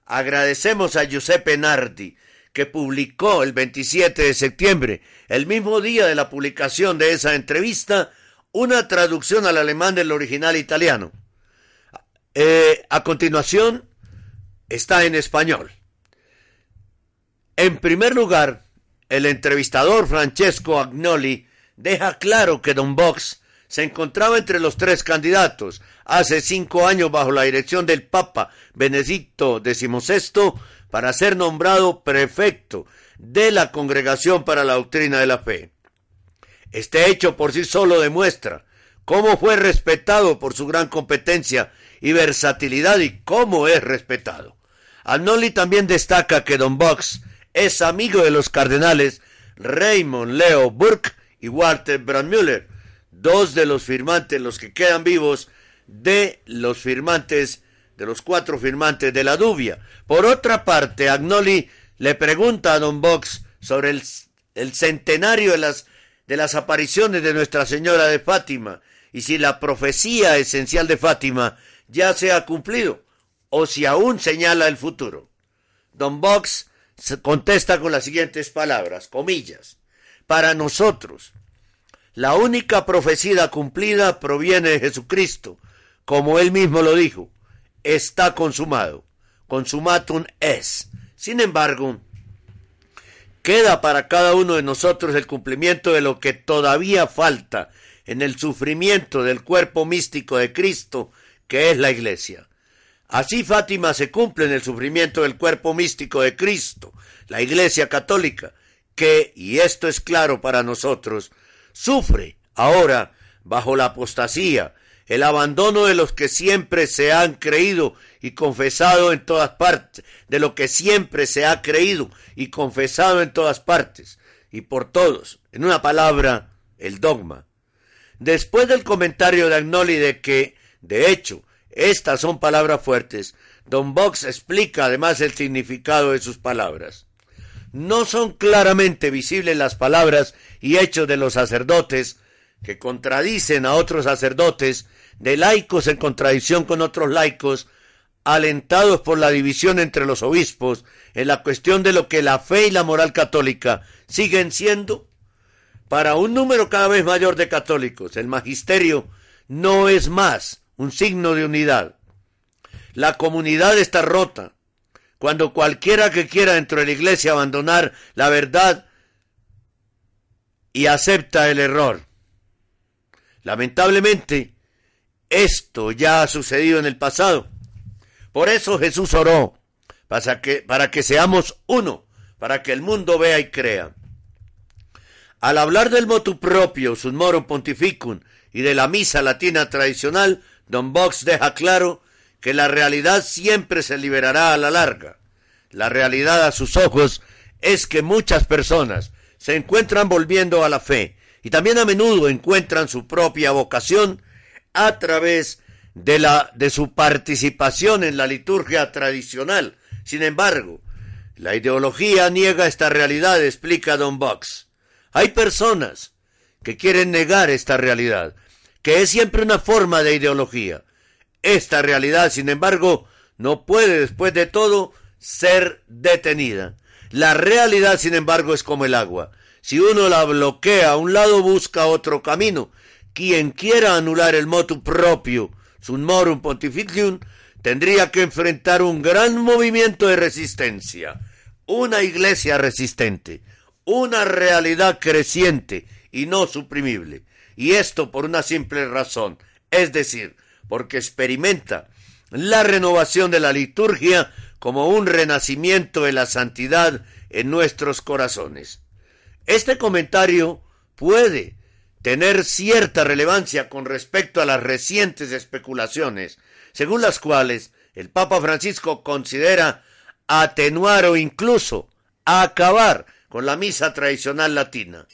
Agradecemos a Giuseppe Nardi, que publicó el 27 de septiembre, el mismo día de la publicación de esa entrevista, una traducción al alemán del original italiano. Eh, a continuación, está en español. En primer lugar, el entrevistador Francesco Agnoli deja claro que Don Box se encontraba entre los tres candidatos hace cinco años bajo la dirección del Papa Benedicto XVI para ser nombrado prefecto de la Congregación para la Doctrina de la Fe. Este hecho por sí solo demuestra cómo fue respetado por su gran competencia y versatilidad y cómo es respetado. Arnoldi también destaca que Don Box es amigo de los cardenales Raymond Leo Burke y Walter Brandmüller, dos de los firmantes, los que quedan vivos, de los firmantes, de los cuatro firmantes de la Dubia. Por otra parte, Agnoli le pregunta a Don Box sobre el, el centenario de las, de las apariciones de Nuestra Señora de Fátima y si la profecía esencial de Fátima ya se ha cumplido o si aún señala el futuro. Don Box contesta con las siguientes palabras, comillas, para nosotros, la única profecía cumplida proviene de Jesucristo, como él mismo lo dijo, está consumado, consumatum es. Sin embargo, queda para cada uno de nosotros el cumplimiento de lo que todavía falta en el sufrimiento del cuerpo místico de Cristo, que es la iglesia. Así Fátima se cumple en el sufrimiento del cuerpo místico de Cristo, la iglesia católica, que, y esto es claro para nosotros, sufre ahora bajo la apostasía, el abandono de los que siempre se han creído y confesado en todas partes, de lo que siempre se ha creído y confesado en todas partes, y por todos, en una palabra, el dogma. Después del comentario de Agnoli de que, de hecho, estas son palabras fuertes, Don Box explica además el significado de sus palabras no son claramente visibles las palabras y hechos de los sacerdotes que contradicen a otros sacerdotes, de laicos en contradicción con otros laicos, alentados por la división entre los obispos en la cuestión de lo que la fe y la moral católica siguen siendo, para un número cada vez mayor de católicos, el magisterio no es más un signo de unidad. La comunidad está rota, cuando cualquiera que quiera dentro de la iglesia abandonar la verdad y acepta el error. Lamentablemente, esto ya ha sucedido en el pasado. Por eso Jesús oró, para que, para que seamos uno, para que el mundo vea y crea. Al hablar del motu propio, moro pontificum, y de la misa latina tradicional, Don Box deja claro que la realidad siempre se liberará a la larga. La realidad a sus ojos es que muchas personas se encuentran volviendo a la fe y también a menudo encuentran su propia vocación a través de la de su participación en la liturgia tradicional. Sin embargo, la ideología niega esta realidad, explica Don Box. Hay personas que quieren negar esta realidad, que es siempre una forma de ideología. Esta realidad, sin embargo, no puede, después de todo, ser detenida. La realidad, sin embargo, es como el agua. Si uno la bloquea a un lado, busca otro camino. Quien quiera anular el motu propio, Morum Pontificium, tendría que enfrentar un gran movimiento de resistencia, una iglesia resistente, una realidad creciente y no suprimible. Y esto por una simple razón, es decir, porque experimenta la renovación de la liturgia como un renacimiento de la santidad en nuestros corazones. Este comentario puede tener cierta relevancia con respecto a las recientes especulaciones, según las cuales el Papa Francisco considera atenuar o incluso acabar con la misa tradicional latina.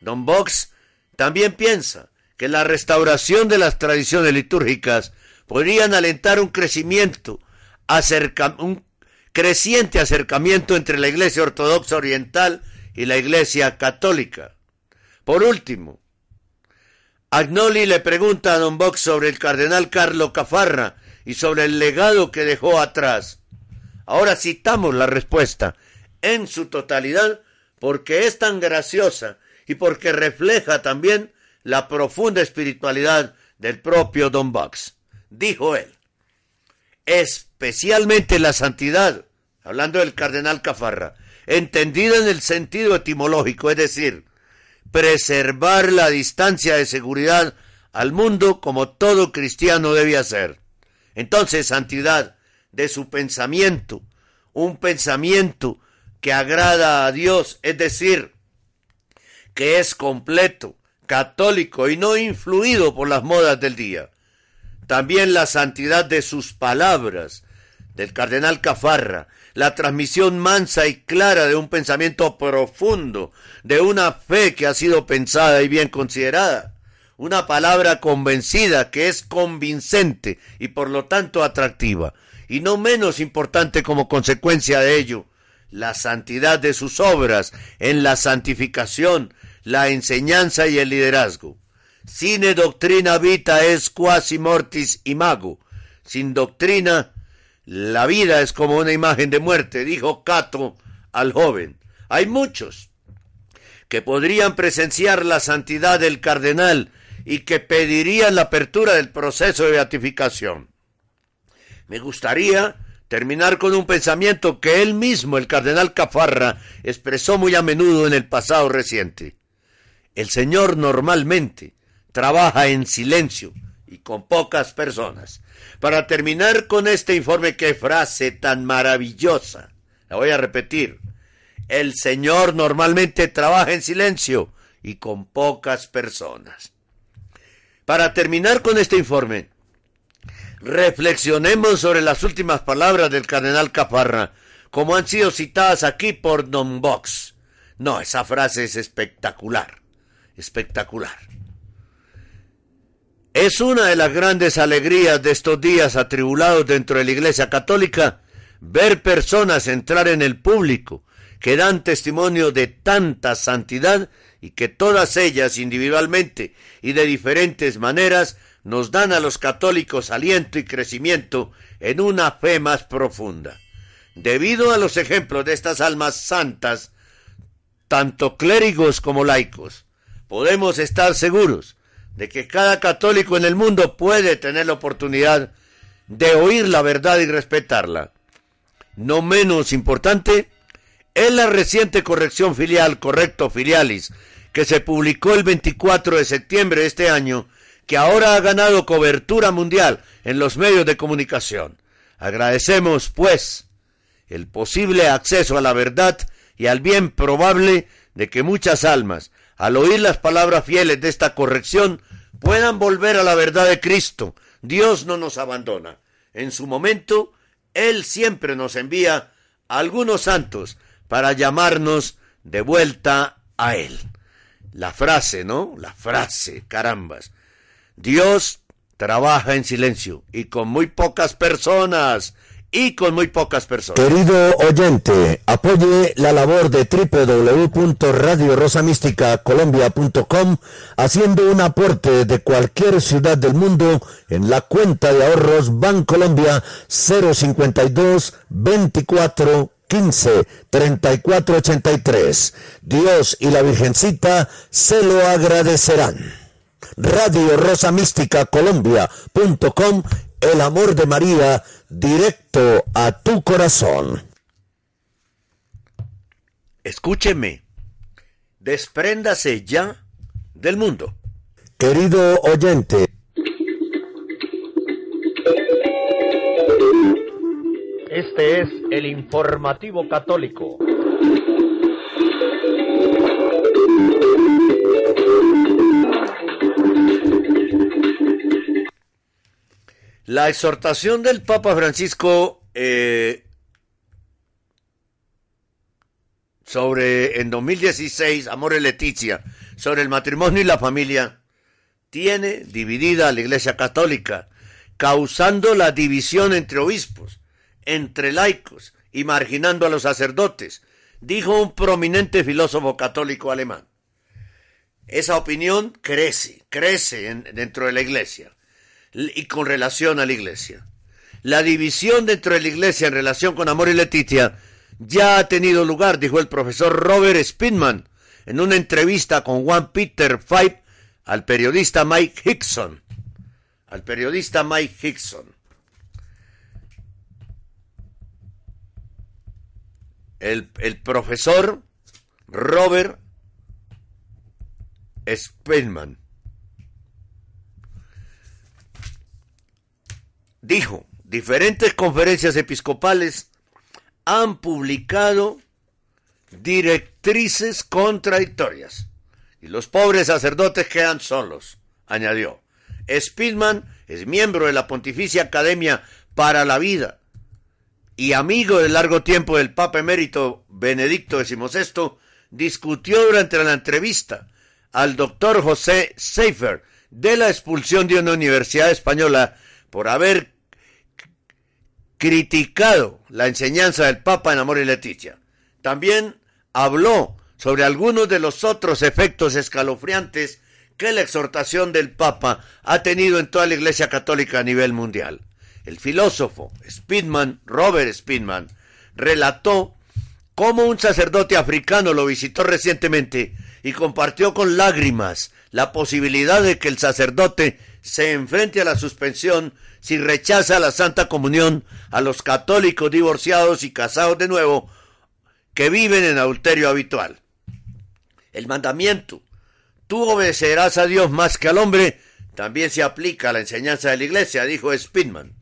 Don Box también piensa que la restauración de las tradiciones litúrgicas podrían alentar un crecimiento, un creciente acercamiento entre la Iglesia Ortodoxa Oriental y la Iglesia Católica. Por último, Agnoli le pregunta a Don Box sobre el cardenal Carlo Cafarra y sobre el legado que dejó atrás. Ahora citamos la respuesta en su totalidad porque es tan graciosa y porque refleja también la profunda espiritualidad del propio Don Box. Dijo él, especialmente la santidad, hablando del cardenal Cafarra, entendida en el sentido etimológico, es decir, preservar la distancia de seguridad al mundo como todo cristiano debe hacer. Entonces, santidad de su pensamiento, un pensamiento que agrada a Dios, es decir, que es completo, católico y no influido por las modas del día. También la santidad de sus palabras, del cardenal Cafarra, la transmisión mansa y clara de un pensamiento profundo, de una fe que ha sido pensada y bien considerada, una palabra convencida que es convincente y por lo tanto atractiva, y no menos importante como consecuencia de ello, la santidad de sus obras en la santificación, la enseñanza y el liderazgo. Sine doctrina vita es quasi mortis imago. Sin doctrina la vida es como una imagen de muerte, dijo Cato al joven. Hay muchos que podrían presenciar la santidad del cardenal y que pedirían la apertura del proceso de beatificación. Me gustaría terminar con un pensamiento que él mismo, el cardenal Cafarra, expresó muy a menudo en el pasado reciente. El Señor normalmente trabaja en silencio y con pocas personas. Para terminar con este informe, qué frase tan maravillosa. La voy a repetir. El Señor normalmente trabaja en silencio y con pocas personas. Para terminar con este informe, reflexionemos sobre las últimas palabras del cardenal Caparra, como han sido citadas aquí por Don Box. No, esa frase es espectacular, espectacular. Es una de las grandes alegrías de estos días atribulados dentro de la Iglesia Católica ver personas entrar en el público que dan testimonio de tanta santidad y que todas ellas individualmente y de diferentes maneras nos dan a los católicos aliento y crecimiento en una fe más profunda. Debido a los ejemplos de estas almas santas, tanto clérigos como laicos, podemos estar seguros de que cada católico en el mundo puede tener la oportunidad de oír la verdad y respetarla. No menos importante es la reciente corrección filial, correcto filialis, que se publicó el 24 de septiembre de este año, que ahora ha ganado cobertura mundial en los medios de comunicación. Agradecemos, pues, el posible acceso a la verdad y al bien probable de que muchas almas al oír las palabras fieles de esta corrección, puedan volver a la verdad de Cristo. Dios no nos abandona. En su momento, Él siempre nos envía a algunos santos para llamarnos de vuelta a Él. La frase, ¿no? La frase, carambas. Dios trabaja en silencio y con muy pocas personas y con muy pocas personas. Querido oyente, apoye la labor de www.radiorosamísticacolombia.com haciendo un aporte de cualquier ciudad del mundo en la cuenta de ahorros Bancolombia 052 24 15 34 83. Dios y la Virgencita se lo agradecerán. Radio Rosa Mística Colombia.com, el amor de María directo a tu corazón. Escúcheme, despréndase ya del mundo. Querido oyente, Este es el informativo católico. La exhortación del Papa Francisco eh, sobre en 2016, Amor y Leticia, sobre el matrimonio y la familia, tiene dividida a la Iglesia Católica, causando la división entre obispos, entre laicos y marginando a los sacerdotes, dijo un prominente filósofo católico alemán. Esa opinión crece, crece en- dentro de la Iglesia y con relación a la Iglesia. La división dentro de la Iglesia en relación con Amor y Leticia ya ha tenido lugar, dijo el profesor Robert Spinman en una entrevista con Juan Peter Five al periodista Mike Hickson. Al periodista Mike Hickson. El, el profesor Robert Spinman dijo, diferentes conferencias episcopales han publicado directrices contradictorias y los pobres sacerdotes quedan solos, añadió. Spillman es miembro de la Pontificia Academia para la Vida y amigo de largo tiempo del Papa emérito Benedicto XVI, discutió durante la entrevista al doctor José Seifer de la expulsión de una universidad española por haber criticado la enseñanza del Papa en Amor y Leticia. También habló sobre algunos de los otros efectos escalofriantes que la exhortación del Papa ha tenido en toda la Iglesia Católica a nivel mundial. El filósofo Spidman, Robert Spidman, relató cómo un sacerdote africano lo visitó recientemente y compartió con lágrimas la posibilidad de que el sacerdote se enfrente a la suspensión si rechaza la Santa Comunión a los católicos divorciados y casados de nuevo que viven en adulterio habitual. El mandamiento, tú obedecerás a Dios más que al hombre, también se aplica a la enseñanza de la iglesia, dijo Spinman.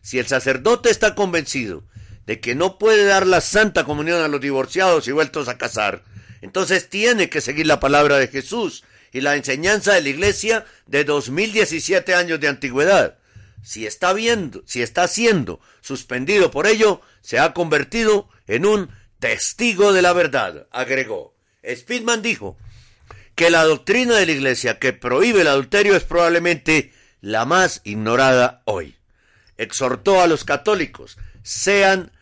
Si el sacerdote está convencido de que no puede dar la Santa Comunión a los divorciados y vueltos a casar, entonces tiene que seguir la palabra de Jesús y la enseñanza de la iglesia de 2017 años de antigüedad. Si está viendo, si está siendo suspendido por ello, se ha convertido en un testigo de la verdad, agregó. Spidman dijo que la doctrina de la iglesia que prohíbe el adulterio es probablemente la más ignorada hoy. Exhortó a los católicos, sean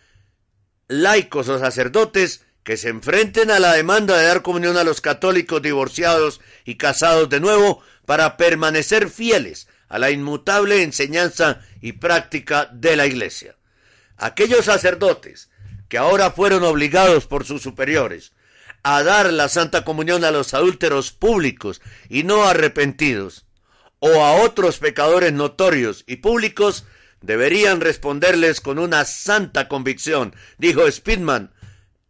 laicos o sacerdotes, que se enfrenten a la demanda de dar comunión a los católicos divorciados y casados de nuevo para permanecer fieles a la inmutable enseñanza y práctica de la Iglesia. Aquellos sacerdotes que ahora fueron obligados por sus superiores a dar la Santa Comunión a los adúlteros públicos y no arrepentidos, o a otros pecadores notorios y públicos, deberían responderles con una santa convicción, dijo Spidman,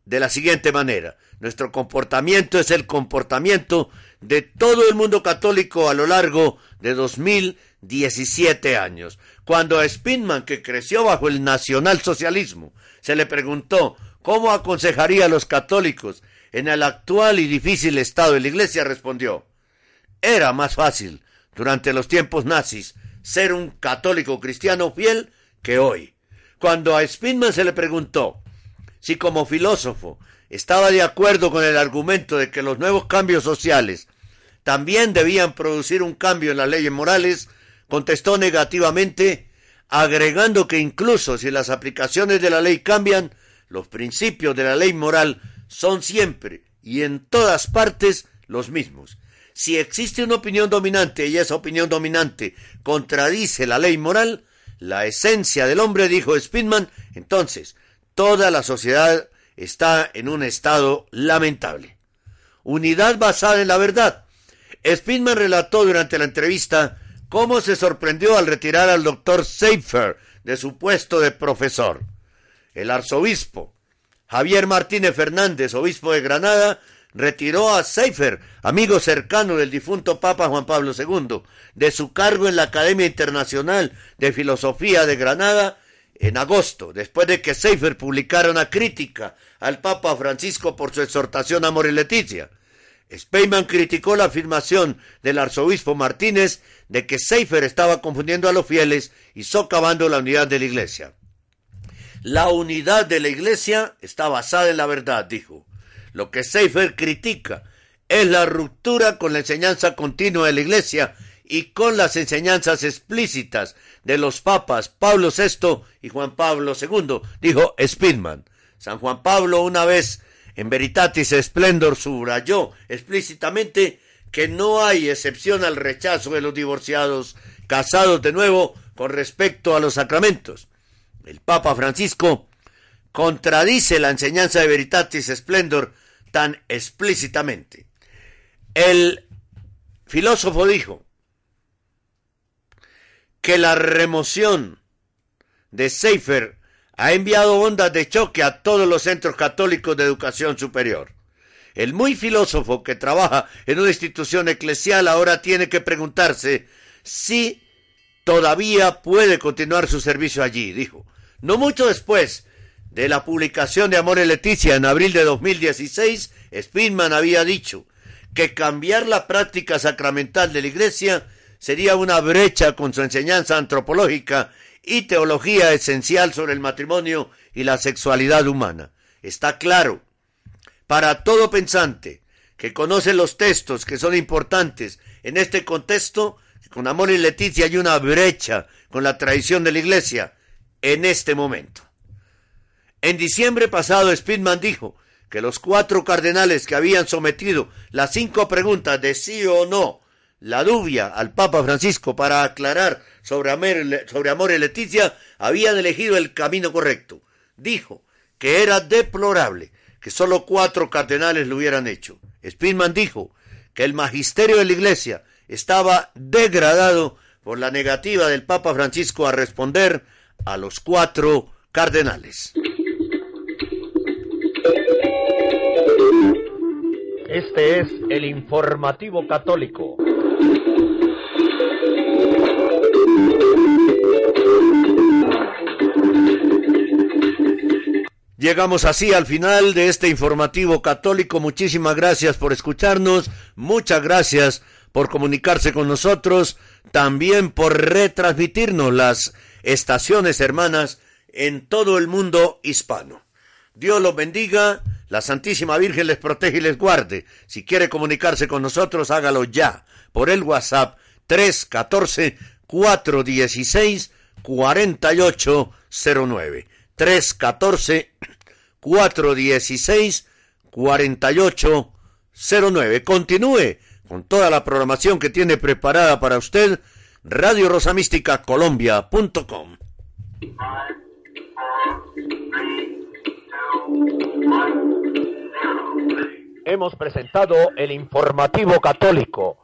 de la siguiente manera. Nuestro comportamiento es el comportamiento de todo el mundo católico a lo largo de 2017 años. Cuando a Spinman, que creció bajo el nacionalsocialismo, se le preguntó cómo aconsejaría a los católicos en el actual y difícil estado de la Iglesia, respondió, era más fácil durante los tiempos nazis ser un católico cristiano fiel que hoy. Cuando a Spinman se le preguntó si como filósofo estaba de acuerdo con el argumento de que los nuevos cambios sociales también debían producir un cambio en las leyes morales, contestó negativamente, agregando que incluso si las aplicaciones de la ley cambian, los principios de la ley moral son siempre y en todas partes los mismos. Si existe una opinión dominante y esa opinión dominante contradice la ley moral, la esencia del hombre, dijo Spinman, entonces toda la sociedad está en un estado lamentable. Unidad basada en la verdad. Spinman relató durante la entrevista cómo se sorprendió al retirar al doctor Seifer de su puesto de profesor. El arzobispo Javier Martínez Fernández, obispo de Granada, retiró a Seifer, amigo cercano del difunto Papa Juan Pablo II, de su cargo en la Academia Internacional de Filosofía de Granada en agosto, después de que Seifer publicara una crítica al Papa Francisco por su exhortación a Amor y Leticia. Speyman criticó la afirmación del arzobispo Martínez de que Seifer estaba confundiendo a los fieles y socavando la unidad de la iglesia. La unidad de la iglesia está basada en la verdad, dijo. Lo que Seifer critica es la ruptura con la enseñanza continua de la iglesia y con las enseñanzas explícitas de los papas Pablo VI y Juan Pablo II, dijo Spidman. San Juan Pablo una vez en Veritatis Splendor subrayó explícitamente que no hay excepción al rechazo de los divorciados casados de nuevo con respecto a los sacramentos. El Papa Francisco contradice la enseñanza de Veritatis Splendor tan explícitamente. El filósofo dijo que la remoción de Seifer ha enviado ondas de choque a todos los centros católicos de educación superior. El muy filósofo que trabaja en una institución eclesial ahora tiene que preguntarse si todavía puede continuar su servicio allí, dijo. No mucho después de la publicación de Amor y Leticia en abril de 2016, Spinman había dicho que cambiar la práctica sacramental de la Iglesia sería una brecha con su enseñanza antropológica y teología esencial sobre el matrimonio y la sexualidad humana. Está claro, para todo pensante que conoce los textos que son importantes en este contexto, con amor y Leticia hay una brecha con la tradición de la Iglesia en este momento. En diciembre pasado, Spidman dijo que los cuatro cardenales que habían sometido las cinco preguntas de sí o no la dubia al Papa Francisco para aclarar sobre amor, y Leticia habían elegido el camino correcto. Dijo que era deplorable que solo cuatro cardenales lo hubieran hecho. Spinman dijo que el magisterio de la Iglesia estaba degradado por la negativa del Papa Francisco a responder a los cuatro cardenales. Este es el informativo católico. Llegamos así al final de este informativo católico. Muchísimas gracias por escucharnos. Muchas gracias por comunicarse con nosotros. También por retransmitirnos las estaciones hermanas en todo el mundo hispano. Dios los bendiga. La Santísima Virgen les protege y les guarde. Si quiere comunicarse con nosotros, hágalo ya por el WhatsApp 314 416 4809. 314 416 4809. Continúe con toda la programación que tiene preparada para usted Radio Rosa Mística Colombia.com. Hemos presentado el informativo católico,